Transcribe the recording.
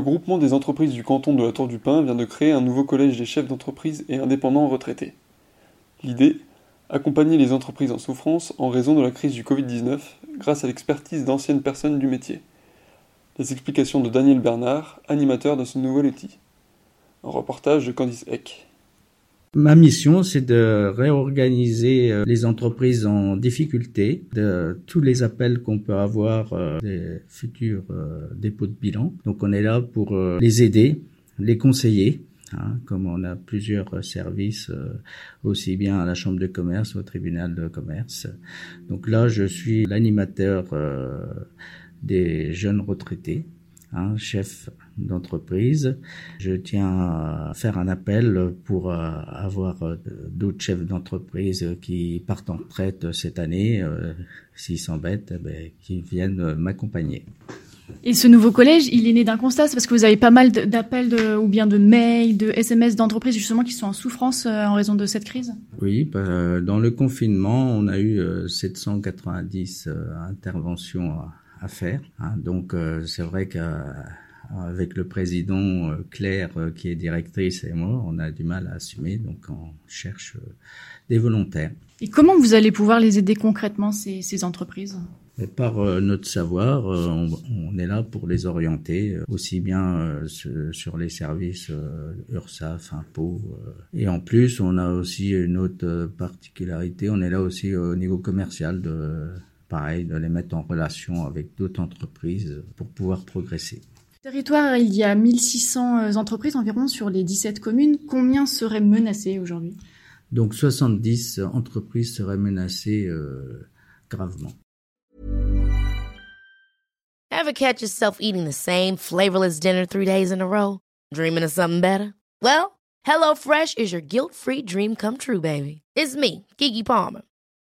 Le groupement des entreprises du canton de la Tour du Pin vient de créer un nouveau collège des chefs d'entreprise et indépendants retraités. L'idée Accompagner les entreprises en souffrance en raison de la crise du Covid-19 grâce à l'expertise d'anciennes personnes du métier. Les explications de Daniel Bernard, animateur de ce nouvel outil. Un reportage de Candice Eck. Ma mission, c'est de réorganiser euh, les entreprises en difficulté, de tous les appels qu'on peut avoir euh, des futurs euh, dépôts de bilan. Donc on est là pour les aider, les conseiller, hein, comme on a plusieurs services, aussi bien à la chambre de commerce, au tribunal de commerce. Donc là, je suis l'animateur des jeunes retraités hein, chef d'entreprise. Je tiens à faire un appel pour euh, avoir euh, d'autres chefs d'entreprise qui partent en retraite cette année, euh, s'ils s'embêtent, eh ben, qui viennent m'accompagner. Et ce nouveau collège, il est né d'un constat, parce que vous avez pas mal d'appels ou bien de mails, de SMS d'entreprises justement qui sont en souffrance en raison de cette crise? Oui, bah, dans le confinement, on a eu 790 interventions à faire. Hein. Donc euh, c'est vrai qu'avec le président euh, Claire euh, qui est directrice et moi, on a du mal à assumer, donc on cherche des volontaires. Et comment vous allez pouvoir les aider concrètement, ces, ces entreprises? Et par notre savoir, on, est là pour les orienter aussi bien sur les services URSAF, impôts. et en plus, on a aussi une autre particularité, on est là aussi au niveau commercial de pareil, de les mettre en relation avec d'autres entreprises pour pouvoir progresser. Territoire, il y a 1600 euh, entreprises environ sur les 17 communes. Combien seraient menacées aujourd'hui? Donc 70 entreprises seraient menacées euh, gravement. Ever catch yourself eating the same flavorless dinner three days in a row? Dreaming of something better? Well, HelloFresh is your guilt-free dream come true, baby. It's me, Kiki Palmer.